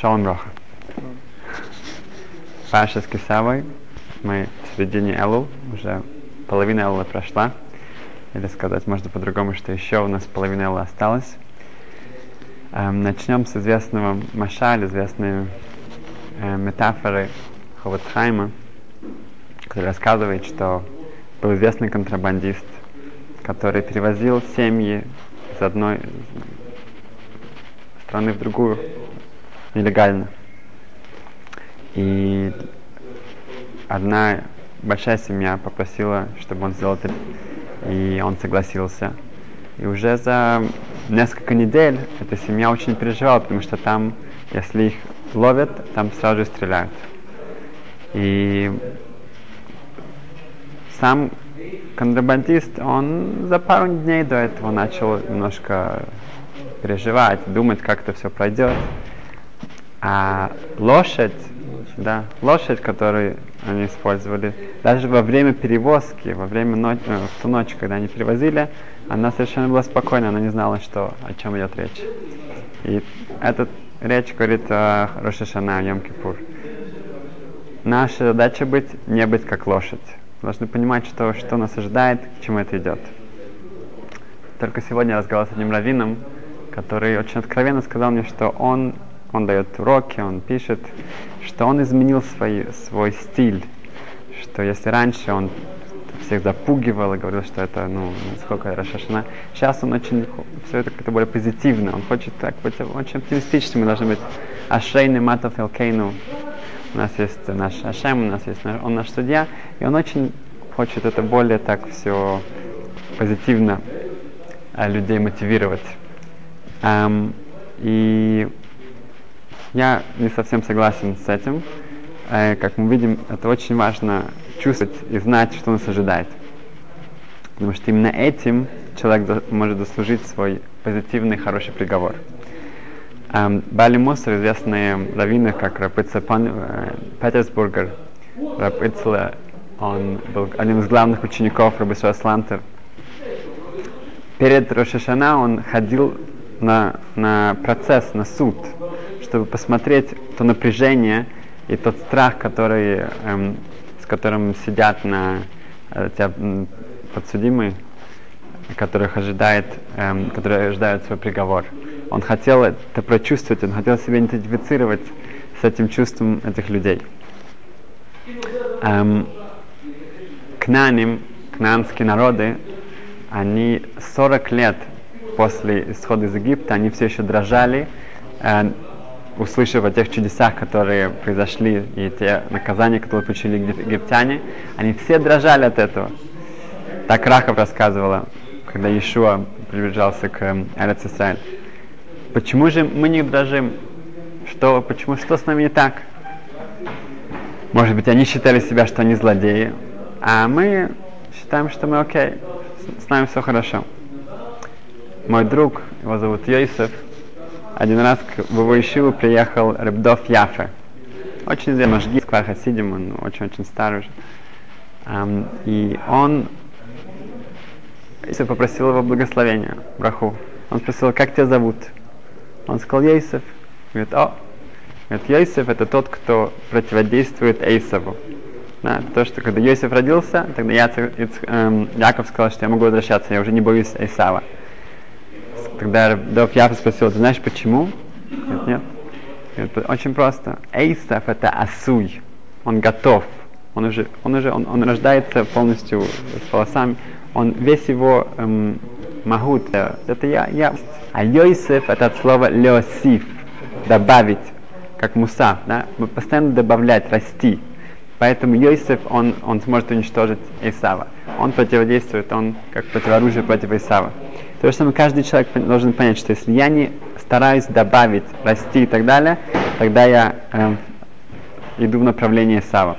Шалом Роха. Паша с Кисавой. Мы в середине Элул. Уже половина Элула прошла. Или сказать можно по-другому, что еще у нас половина Элула осталась. Эм, начнем с известного Машаль, известной э, метафоры Ховацхайма, который рассказывает, что был известный контрабандист, который перевозил семьи из одной страны в другую нелегально. И одна большая семья попросила, чтобы он сделал это, и он согласился. И уже за несколько недель эта семья очень переживала, потому что там, если их ловят, там сразу же стреляют. И сам контрабандист, он за пару дней до этого начал немножко переживать, думать, как это все пройдет. А лошадь, да, лошадь, которую они использовали, даже во время перевозки, во время ночи, э, в ту ночь, когда они перевозили, она совершенно была спокойна, она не знала, что, о чем идет речь. И эта речь говорит о Рошашана, Йом-Кипур. Наша задача быть, не быть как лошадь. Должны понимать, что, что нас ожидает, к чему это идет. Только сегодня я разговаривал с одним раввином, который очень откровенно сказал мне, что он, он дает уроки, он пишет, что он изменил свой, свой стиль, что если раньше он всех запугивал и говорил, что это, ну, сколько Рашашана, сейчас он очень, все это как-то более позитивно, он хочет так быть очень оптимистичным, мы должны быть Ашейны Матов Элкейну, у нас есть наш Ашем, у нас есть наш, он наш судья, и он очень хочет это более так все позитивно а, людей мотивировать. Um, и я не совсем согласен с этим. Э, как мы видим, это очень важно чувствовать и знать, что нас ожидает. Потому что именно этим человек может заслужить свой позитивный, хороший приговор. Um, Бали Мусор, известные раввины, как Рапыца э, Петербургер, Рапыцла, он был одним из главных учеников Рабисуа Слантер. Перед Рошашана он ходил на, на процесс, на суд, чтобы посмотреть то напряжение и тот страх, который, эм, с которым сидят на э, тебя, подсудимые, которых ожидает, эм, которые ожидают свой приговор. Он хотел это прочувствовать, он хотел себя идентифицировать с этим чувством этих людей. Эм, кнаним, кнанские народы, они 40 лет после исхода из Египта, они все еще дрожали, э, услышав о тех чудесах, которые произошли, и те наказания, которые получили египтяне, они все дрожали от этого. Так Рахов рассказывала, когда Иешуа приближался к Эрец Исраиль. Почему же мы не дрожим? Что, почему, что с нами не так? Может быть, они считали себя, что они злодеи, а мы считаем, что мы окей, с нами все хорошо мой друг, его зовут Йосиф, один раз в его приехал Рыбдов Яфе. Очень известный Машги, Хасидим, он очень-очень старый уже. Um, и он Йосиф попросил его благословения, браху. Он спросил, как тебя зовут? Он сказал, Йосиф. Говорит, о, говорит, Йосиф это тот, кто противодействует Эйсову. Да, то, что когда Йосиф родился, тогда Яцек, эм, Яков сказал, что я могу возвращаться, я уже не боюсь Эйсава. Когда Дов Яфа спросил, ты знаешь почему? Нет, нет. Это очень просто. Эйсов это асуй. Он готов. Он уже, он уже, он, он рождается полностью с волосами. Он весь его эм, магут, э, это я, я. А Йосиф это от слова леосиф, добавить, как мусав, да? Постоянно добавлять, расти. Поэтому Йосиф, он, он сможет уничтожить Исава. Он противодействует, он как противоружие против Исава. То же самое каждый человек должен понять, что если я не стараюсь добавить, расти и так далее, тогда я э, иду в направлении Сава.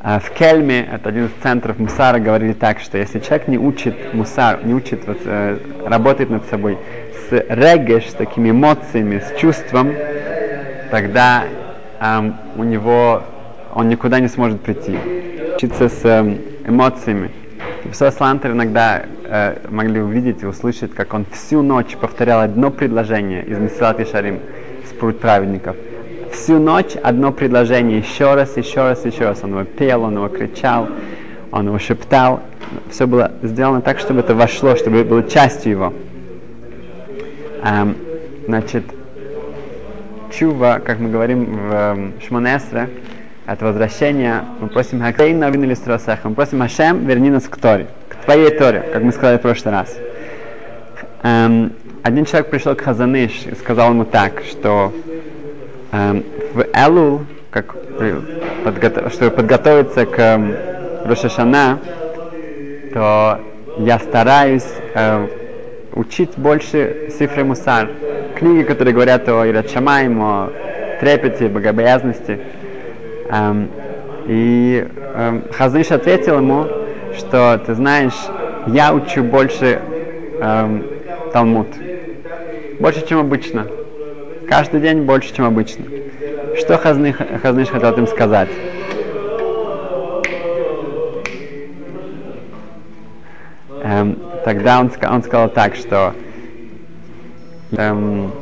А в Кельме, это один из центров Мусара, говорили так, что если человек не учит Мусар, не учит вот, э, работать над собой с регеш, с такими эмоциями, с чувством, тогда э, у него он никуда не сможет прийти. Учиться с э, эмоциями. Писал Слантер иногда э, могли увидеть и услышать, как он всю ночь повторял одно предложение из Месилат Ишарим с пруд праведников. Всю ночь одно предложение, еще раз, еще раз, еще раз. Он его пел, он его кричал, он его шептал. Все было сделано так, чтобы это вошло, чтобы было частью его. Эм, значит, чува, как мы говорим в эм, Шмонесре, это возвращение, мы просим Хакейн на вину мы просим Хашем, верни нас к Торе, твоей Торе, как мы сказали в прошлый раз. Эм, один человек пришел к Хазаныш и сказал ему так, что эм, в Элул, как подго- чтобы подготовиться к эм, Рошашана, то я стараюсь э, учить больше Сифры Мусар, книги, которые говорят о Ирачамаем, о трепете, богобоязности. Эм, и эм, Хазныш ответил ему, что ты знаешь, я учу больше эм, Талмуд. Больше, чем обычно. Каждый день больше, чем обычно. Что Хазныш, Хазныш хотел им сказать? Эм, тогда он, он сказал так, что эм,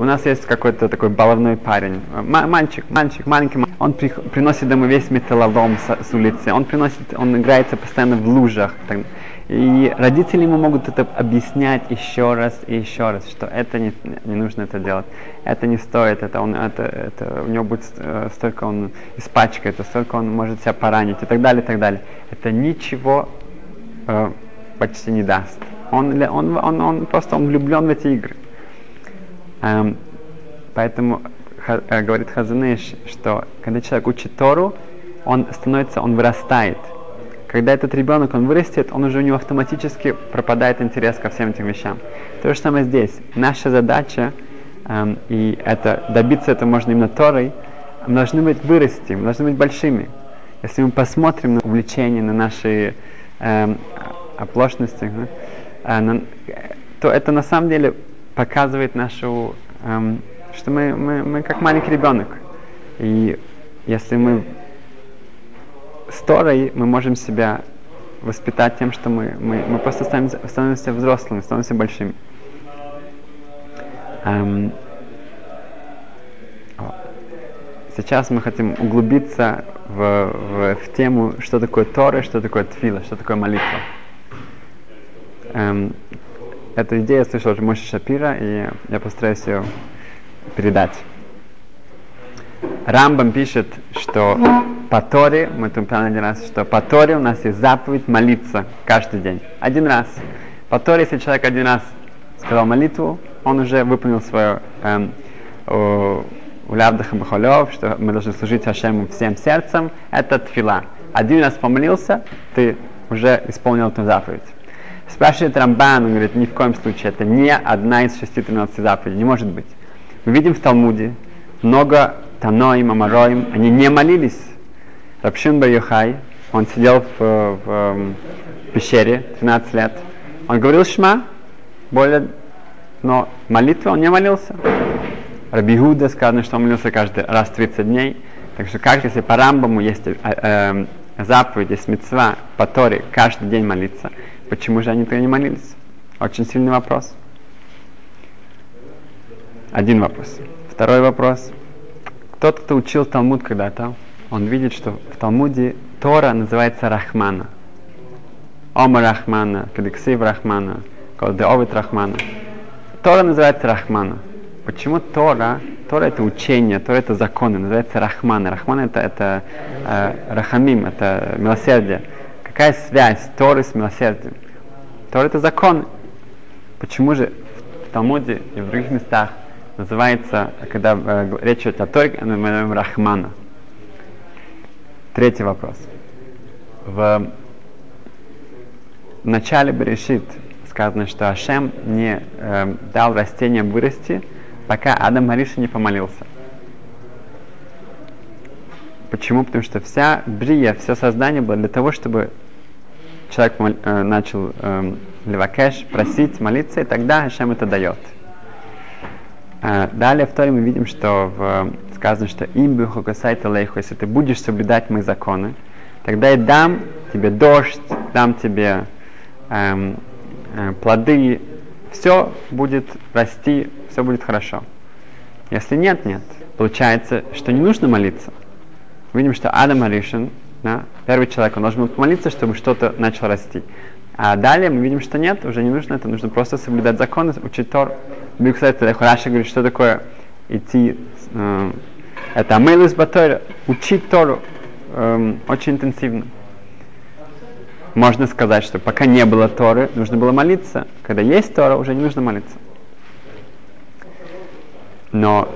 у нас есть какой-то такой баловной парень, мальчик, мальчик, маленький, он при, приносит домой весь металлолом с, с улицы, он приносит, он играется постоянно в лужах. Так, и родители ему могут это объяснять еще раз и еще раз, что это не, не нужно это делать, это не стоит, это, он, это, это у него будет э, столько он испачкается, столько он может себя поранить и так далее, и так далее. Это ничего э, почти не даст. Он, он, он, он просто он влюблен в эти игры. Эм, поэтому э, говорит Хазанеш, что когда человек учит Тору, он становится, он вырастает. Когда этот ребенок, он вырастет, он уже у него автоматически пропадает интерес ко всем этим вещам. То же самое здесь. Наша задача, эм, и это добиться этого можно именно Торой, мы должны быть вырасти, мы должны быть большими. Если мы посмотрим на увлечение, на наши эм, оплошности, э, на, то это на самом деле показывает нашу, эм, что мы, мы, мы как маленький ребенок. И если мы с Торой, мы можем себя воспитать тем, что мы, мы, мы просто становимся, становимся взрослыми, становимся большими. Эм, сейчас мы хотим углубиться в, в, в тему, что такое Тора, что такое Тфила, что такое молитва. Эм, Эту идею я слышал от Моши Шапира, и я постараюсь ее передать. Рамбам пишет, что по Торе, мы тут упоминали один раз, что по Торе у нас есть заповедь молиться каждый день. Один раз. По Торе, если человек один раз сказал молитву, он уже выполнил свое эм, улявдаха бахолев, что мы должны служить Хашему всем сердцем, это тфила. Один раз помолился, ты уже исполнил эту заповедь. Спрашивает Рамбан, он говорит, ни в коем случае, это не одна из шести 13 заповедей, не может быть. Мы видим в Талмуде много Таноим, Амароим, они не молились. Рабшин Байохай, он сидел в, в, в пещере 13 лет. Он говорил Шма, более, но молитвы он не молился. Рабигуда сказано, что он молился каждый раз 30 дней. Так что как если по Рамбаму есть э, э, заповедь, есть мецва по Торе каждый день молиться, Почему же они тогда не молились? Очень сильный вопрос. Один вопрос. Второй вопрос. Тот, кто учил Талмуд когда-то, он видит, что в Талмуде Тора называется Рахмана. Ома Рахмана, Кадексив Рахмана, Колдеовит Рахмана. Тора называется Рахмана. Почему Тора? Тора это учение, Тора это законы, называется Рахмана. Рахмана это, это э, Рахамим, это милосердие. Какая связь Торы с милосердием? Тора это закон. Почему же в Талмуде и в других местах называется, когда э, речь идет о Торе, мы называем Рахмана? Третий вопрос. В начале Берешит сказано, что Ашем не э, дал растениям вырасти, пока Адам Мариша не помолился. Почему? Потому что вся брия, все создание было для того, чтобы человек э, начал э, левакеш, просить, молиться, и тогда Хашем это дает. Э, далее в Торе мы видим, что в, сказано, что им бихокасайта лейху, если ты будешь соблюдать мои законы, тогда я дам тебе дождь, дам тебе эм, э, плоды, все будет расти, все будет хорошо. Если нет, нет. Получается, что не нужно молиться. Видим, что Адам הראשון, да, первый человек, он должен был помолиться, чтобы что-то начало расти. А далее мы видим, что нет, уже не нужно это, нужно просто соблюдать законы, учить Тору. И кстати, Раши говорит, что такое идти, э, это Амейлус Батойра, учить Тору э, очень интенсивно. Можно сказать, что пока не было Торы, нужно было молиться. Когда есть Тора, уже не нужно молиться. Но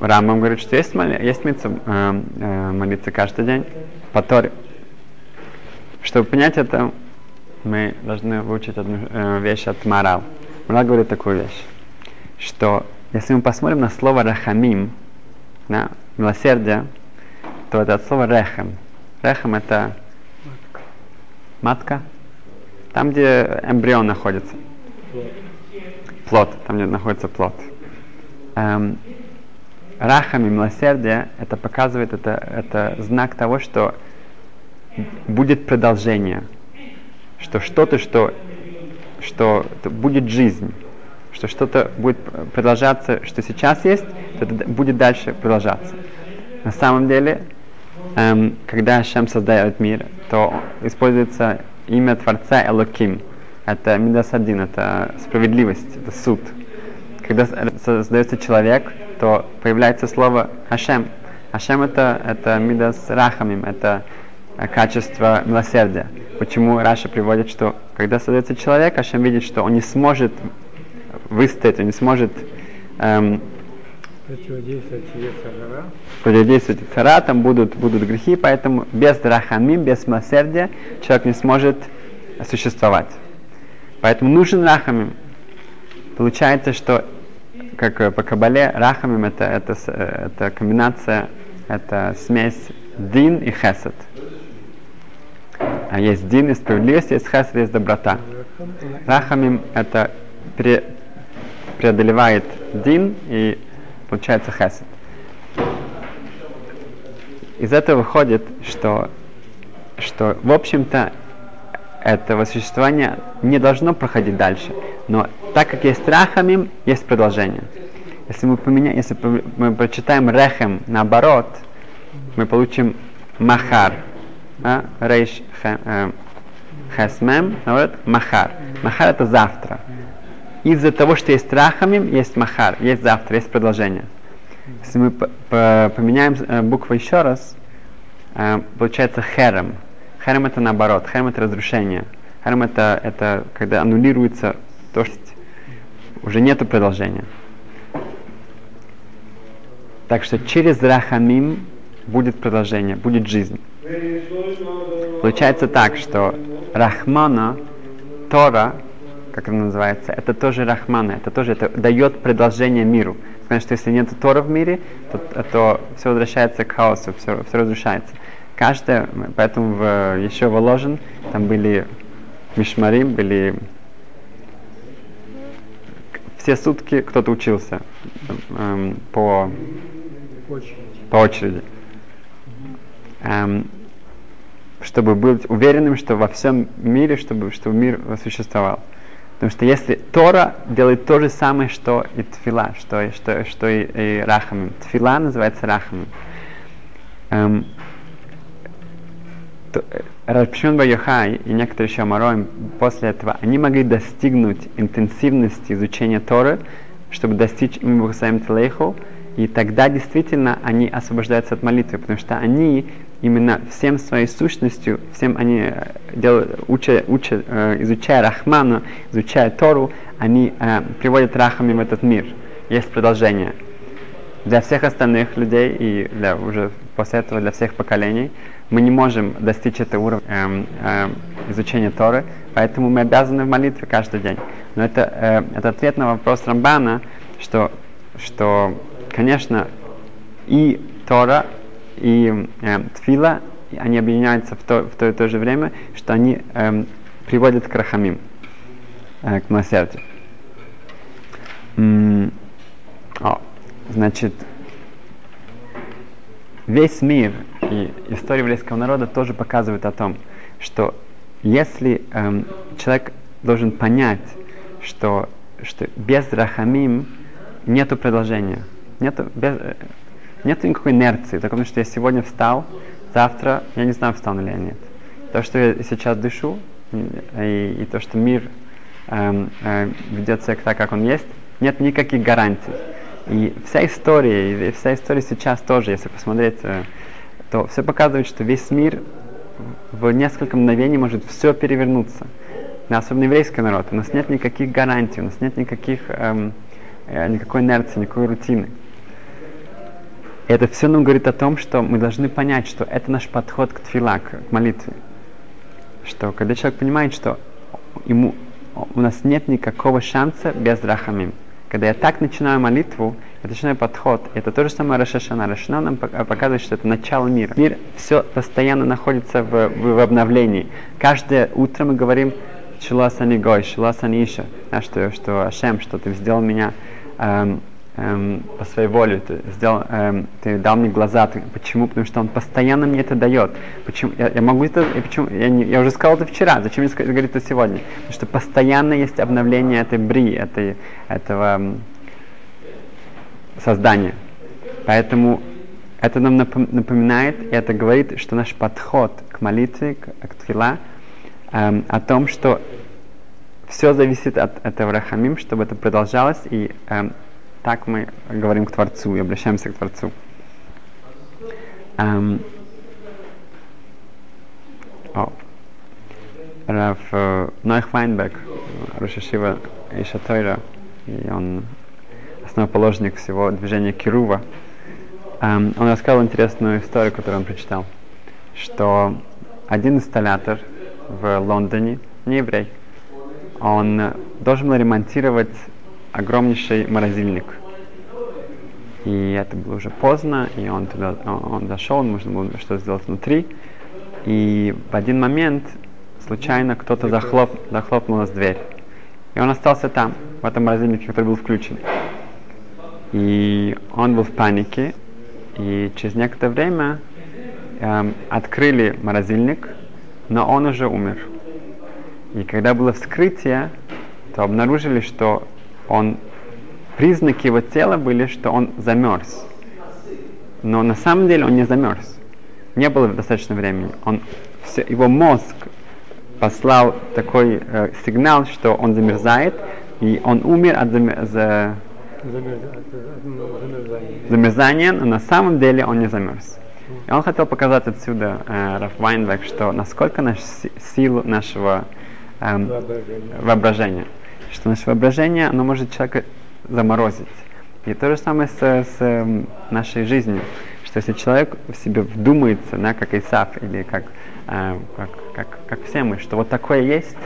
Рамбам говорит, что есть, моли, есть митца, э, э, молиться каждый день по Торе. Чтобы понять это, мы должны выучить одну э, вещь от Марал. Марал говорит такую вещь, что если мы посмотрим на слово рахамим, на милосердие, то это от слова рехем. Рехем это матка, там, где эмбрион находится. Плод, там, где находится плод. Эм, рахами милосердие, это показывает, это, это знак того, что будет продолжение, что что-то, что, что будет жизнь, что что-то будет продолжаться, что сейчас есть, то это будет дальше продолжаться. На самом деле, эм, когда Шем создает мир, то используется имя Творца Элоким. Это Мидасадин, это справедливость, это суд. Когда создается человек, то появляется слово Хашем. Хашем это, это Мидас Рахамим, это качество милосердия. Почему Раша приводит, что когда создается человек, Хашем видит, что он не сможет выстоять, он не сможет эм. Противодействовать цара, там будут, будут грехи, поэтому без рахамим, без милосердия человек не сможет существовать. Поэтому нужен рахамим. Получается, что как по Кабале, рахамим это, это, это комбинация, это смесь дин и хесед. А есть дин и справедливость, есть хесед, есть доброта. Рахамим это пре, преодолевает дин и получается хесед. Из этого выходит, что, что в общем-то, этого существования не должно проходить дальше. Но так как есть рахамим, есть продолжение. Если мы, поменяем, если мы прочитаем рехем наоборот, мы получим махар. А? Рейш э, хесмем, наоборот, махар. Махар это завтра из-за того, что есть рахамим, есть махар, есть завтра, есть продолжение. Если мы поменяем э, букву еще раз, э, получается херем. Херем это наоборот, херем это разрушение. Херем это, это когда аннулируется то, что уже нету продолжения. Так что через рахамим будет продолжение, будет жизнь. Получается так, что Рахмана, Тора, как это называется, это тоже Рахмана, это тоже это дает продолжение миру. Потому что если нет Тора в мире, то, то все возвращается к хаосу, все, все разрушается. Каждое, поэтому в, еще воложен, там были Мишмарим, были все сутки кто-то учился эм, по, по очереди. Эм, чтобы быть уверенным, что во всем мире, чтобы, чтобы мир существовал. Потому что если Тора делает то же самое, что и Тфила, что, что, что и, и Рахамим. Тфила называется Рахамим. Эм, Рабшин Байохай и некоторые еще Амароим после этого, они могли достигнуть интенсивности изучения Торы, чтобы достичь им Бухасаем Телейху, и тогда действительно они освобождаются от молитвы, потому что они именно всем своей сущностью, всем они э, делают, учат, учат, э, изучая Рахману, изучая Тору, они э, приводят Рахами в этот мир. Есть продолжение. Для всех остальных людей и для, уже после этого для всех поколений мы не можем достичь этого уровня э, э, изучения Торы, поэтому мы обязаны в молитве каждый день. Но это, э, это ответ на вопрос Рамбана, что, что конечно, и Тора и э, тфила, они объединяются в то, в то и то же время, что они э, приводят к рахамим, э, к милосердию. М- о, значит, весь мир и история еврейского народа тоже показывают о том, что если эм, человек должен понять, что что без рахамим нету продолжения. Нету, без, э, нету никакой инерции. Так потому что я сегодня встал, завтра я не знаю, встану ли я нет. То, что я сейчас дышу, и, и то, что мир эм, э, ведет себя так, как он есть, нет никаких гарантий. И вся история, и вся история сейчас тоже, если посмотреть, э, то все показывает, что весь мир в несколько мгновений может все перевернуться. Но особенно еврейский народ. У нас нет никаких гарантий, у нас нет никаких, эм, э, никакой инерции, никакой рутины. Это все нам говорит о том, что мы должны понять, что это наш подход к тфила, к молитве. Что когда человек понимает, что ему, у нас нет никакого шанса без рахамим. Когда я так начинаю молитву, я начинаю подход, это то же самое Рашашана. Рашана нам показывает, что это начало мира. Мир все постоянно находится в, в, в обновлении. Каждое утро мы говорим Шиласани Гой, Шиласани Иша, что, что Ашем, что ты сделал меня эм, эм, по своей воле, ты, сделал, эм, ты дал мне глаза. Ты, почему? Потому что он постоянно мне это дает. Почему? Я, я могу это, и почему? Я, не, я уже сказал это вчера, зачем мне говорить это сегодня? Потому что постоянно есть обновление этой бри, этой, этого эм, создания. Поэтому это нам напоминает, и это говорит, что наш подход к молитве, к, к тфила, эм, о том, что все зависит от этого рахамим, чтобы это продолжалось, и эм, так мы говорим к Творцу и обращаемся к Творцу. Эм, о, Раф э, Нойх Вайнберг, Рошашива Иша Тойра, и он основоположник всего движения Кирува, эм, он рассказал интересную историю, которую он прочитал, что один инсталлятор в Лондоне, не еврей, он должен был ремонтировать огромнейший морозильник. И это было уже поздно, и он туда он, дошел, нужно было что-то сделать внутри. И в один момент случайно кто-то захлоп, захлопнул нас дверь. И он остался там, в этом морозильнике, который был включен. И он был в панике, и через некоторое время эм, открыли морозильник, но он уже умер. И когда было вскрытие, то обнаружили, что он признаки его тела были, что он замерз. Но на самом деле он не замерз. Не было достаточно времени. Он, все, его мозг послал такой э, сигнал, что он замерзает, и он умер от замер... за... замерзания, но на самом деле он не замерз. И он хотел показать отсюда, э, Раф Вайнбек, что насколько наш силу нашего э, воображения что наше воображение, оно может человека заморозить. И то же самое с, с э, нашей жизнью, что если человек в себе вдумается, да, как Исаф, или как, э, как, как, как все мы, что вот такое есть,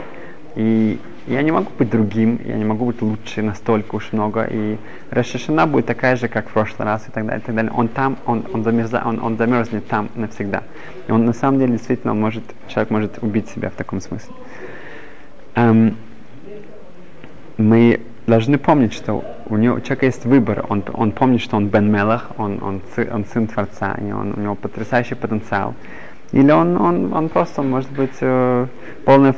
и я не могу быть другим, я не могу быть лучше настолько уж много, и Рашишина будет такая же, как в прошлый раз, и так далее, и так далее. Он там, он, он, замерза, он, он замерзнет там навсегда. И он на самом деле действительно он может, человек может убить себя в таком смысле. Um, мы должны помнить, что у, него, у человека есть выбор. Он, он помнит, что он Бен Мелах, он, он, он сын Творца, и он, у него потрясающий потенциал. Или он, он, он просто, может быть, э, полное,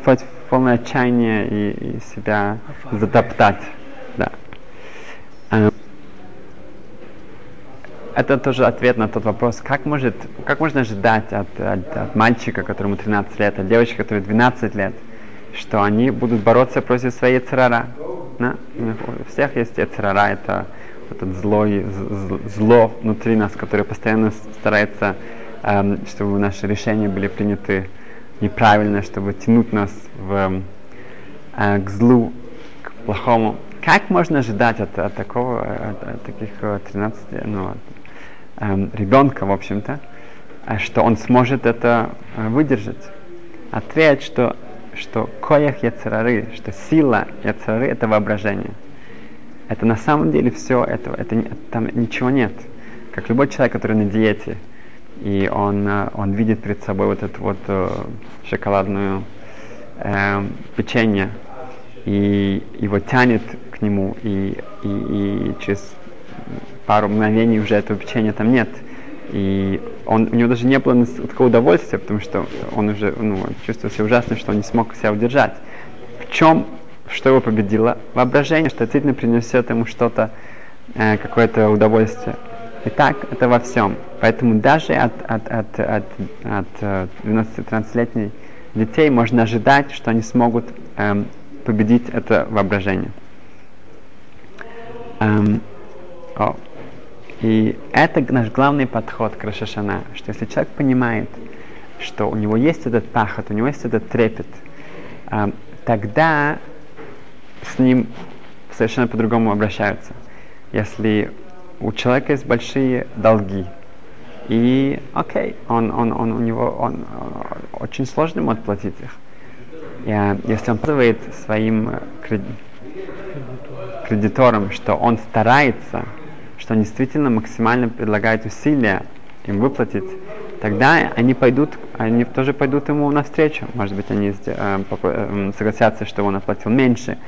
полное отчаяние и, и себя затоптать. Да. Э, это тоже ответ на тот вопрос, как, может, как можно ожидать от, от, от мальчика, которому 13 лет, от девочки, которой 12 лет, что они будут бороться против своей царара. Да? У всех есть царара, это этот злой, зло внутри нас, которое постоянно старается, эм, чтобы наши решения были приняты неправильно, чтобы тянуть нас в, э, к злу, к плохому. Как можно ожидать от, от такого, от, от таких 13, ну, от, эм, ребенка, в общем-то, э, что он сможет это э, выдержать? Ответ, что что коях яцерары, что сила яцерары это воображение. Это на самом деле все, это, это, там ничего нет. Как любой человек, который на диете, и он, э, он видит перед собой вот эту вот э, шоколадную э, печенье, и его тянет к нему, и, и, и через пару мгновений уже этого печенья там нет. И он, у него даже не было такого удовольствия, потому что он уже ну, чувствовал себя ужасно, что он не смог себя удержать. В чем что его победило? Воображение, что действительно принесет ему что-то, э, какое-то удовольствие. И так это во всем. Поэтому даже от, от, от, от, от 12-13-летних детей можно ожидать, что они смогут эм, победить это воображение. Эм, о. И это наш главный подход к Рашашана, что если человек понимает, что у него есть этот пахот, у него есть этот трепет, эм, тогда с ним совершенно по-другому обращаются. Если у человека есть большие долги, и окей, он, он, он, у него он, он, очень сложно ему отплатить их. И, а, если он показывает своим э, кредиторам, что он старается, что он действительно максимально предлагает усилия им выплатить, тогда они пойдут, они тоже пойдут ему навстречу. Может быть, они э, э, согласятся, что он оплатил меньше,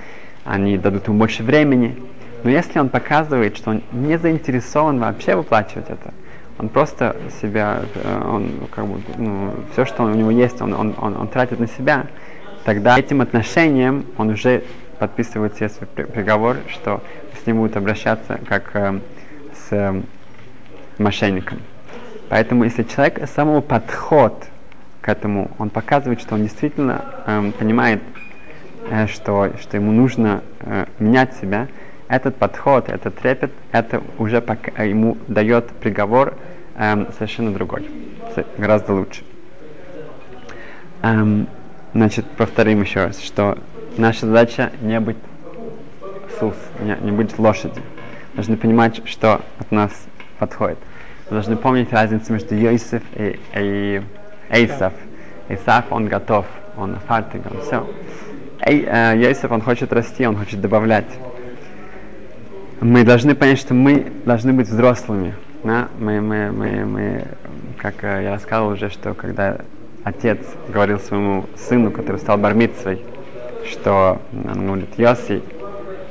они дадут ему больше времени. Но если он показывает, что он не заинтересован вообще выплачивать это, он просто себя, э, он как бы, ну, все, что у него есть, он, он, он, он тратит на себя, тогда этим отношением он уже подписывает себе приговор, что с ним будут обращаться как с э, мошенником. Поэтому если человек самого подход к этому, он показывает, что он действительно э, понимает, э, что, что ему нужно э, менять себя, этот подход, этот трепет, это уже пока ему дает приговор эм, совершенно другой, гораздо лучше. Эм, значит, повторим еще раз, что наша задача не быть сус, не, не быть лошадью. Должны понимать, что от нас подходит. Мы должны помнить разницу между Йосиф и, и Эйсов. Исаф, он готов, он фартик, он все. Эй, э, Йосиф, он хочет расти, он хочет добавлять мы должны понять, что мы должны быть взрослыми. Да? Мы, мы, мы, мы, как э, я рассказывал уже, что когда отец говорил своему сыну, который стал бармитсвой, что он говорит, Йоси,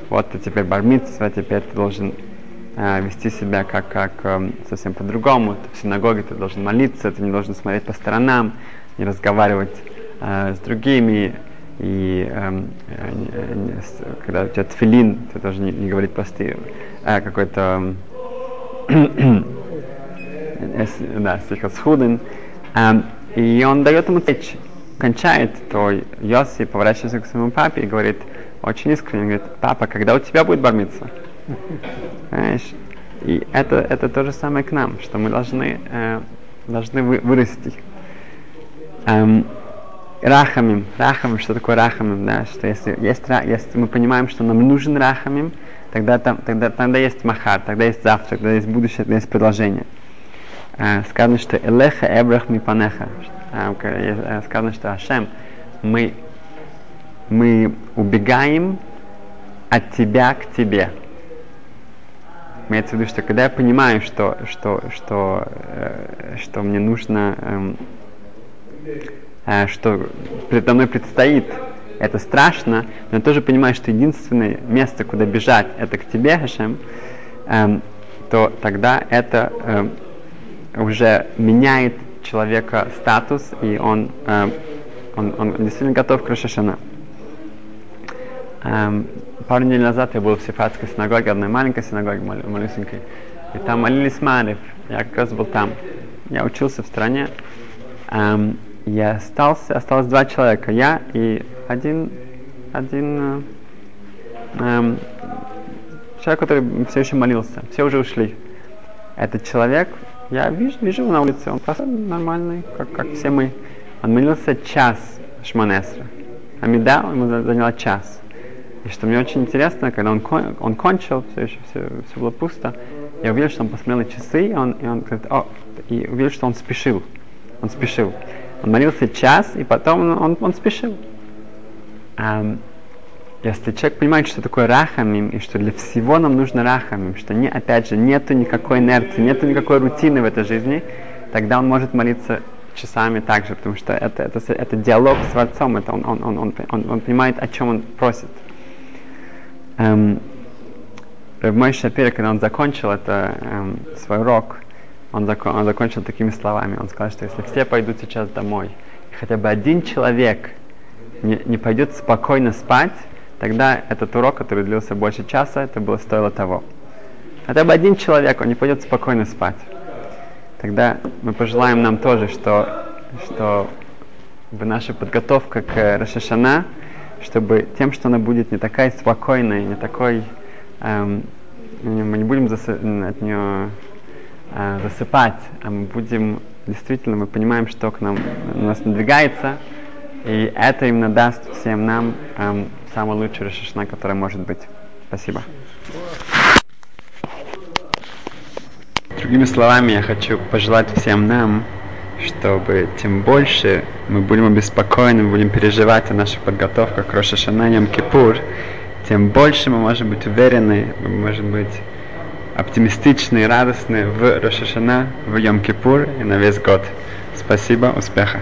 вот ты теперь бармитсва, теперь ты должен э, вести себя как, как э, совсем по-другому. В синагоге ты должен молиться, ты не должен смотреть по сторонам, не разговаривать э, с другими, и эм, э, э, когда у тебя тфилин, ты тоже не, не говорить посты, а какой-то э, да, сихасхудин, э, и он дает ему речь, кончает, то Йоси поворачивается к своему папе и говорит, очень искренне, говорит, папа, когда у тебя будет бармиться? Знаешь? И это, это то же самое к нам, что мы должны, э, должны вы, вырасти. Эм, рахамим. Рахамим, что такое рахамим, да? Что если, есть, если мы понимаем, что нам нужен рахамим, тогда, там, тогда, тогда есть махар, тогда есть завтра, тогда есть будущее, тогда есть продолжение. А, сказано, что элеха эбрах мипанеха. Э, сказано, что Ашем, мы, мы убегаем от тебя к тебе. Имеется в виду, что когда я понимаю, что, что, что, э, что мне нужно эм, Э, что передо мной предстоит, это страшно, но я тоже понимаю, что единственное место, куда бежать, это к тебе, Хашем, эм, то тогда это эм, уже меняет человека статус, и он, эм, он, он действительно готов к Рошашана. Эм, пару недель назад я был в Сифатской синагоге, одной маленькой синагоге, малюсенькой, и там молились Марев, я как раз был там. Я учился в стране, эм, я остался, осталось два человека, я и один, один э, э, человек, который все еще молился, все уже ушли. Этот человек, я вижу, вижу его на улице, он просто нормальный, как, как все мы. Он молился час Шманесра. Амида ему заняло час. И что мне очень интересно, когда он, кон, он кончил, все еще все, все было пусто, я увидел, что он посмотрел на часы, и он, и он говорит, о, и увидел, что он спешил. Он спешил. Он молился час, и потом он, он, он спешил. Um, если человек понимает, что такое рахамим, и что для всего нам нужно рахамим, что не, опять же нету никакой инерции, нету никакой рутины в этой жизни, тогда он может молиться часами также, потому что это, это, это диалог с Творцом, это он, он, он, он, он, он понимает, о чем он просит. Эм, мой Шапир, когда он закончил это, эм, свой урок, он, закон, он закончил такими словами. Он сказал, что если все пойдут сейчас домой, и хотя бы один человек не, не пойдет спокойно спать, тогда этот урок, который длился больше часа, это было стоило того. Хотя бы один человек, он не пойдет спокойно спать. Тогда мы пожелаем нам тоже, что, что наша подготовка к Рашашана, чтобы тем, что она будет не такая спокойная, не такой, эм, мы не будем засы- от нее э, засыпать, а мы будем, действительно, мы понимаем, что к нам у нас надвигается, и это именно даст всем нам эм, самый лучший Рашашана, который может быть. Спасибо. Другими словами, я хочу пожелать всем нам, чтобы тем больше мы будем обеспокоены, будем переживать о нашей подготовке к Рошашана Йом Кипур, тем больше мы можем быть уверены, мы можем быть оптимистичны и радостны в Рошашана, в Йом Кипур и на весь год. Спасибо, успеха!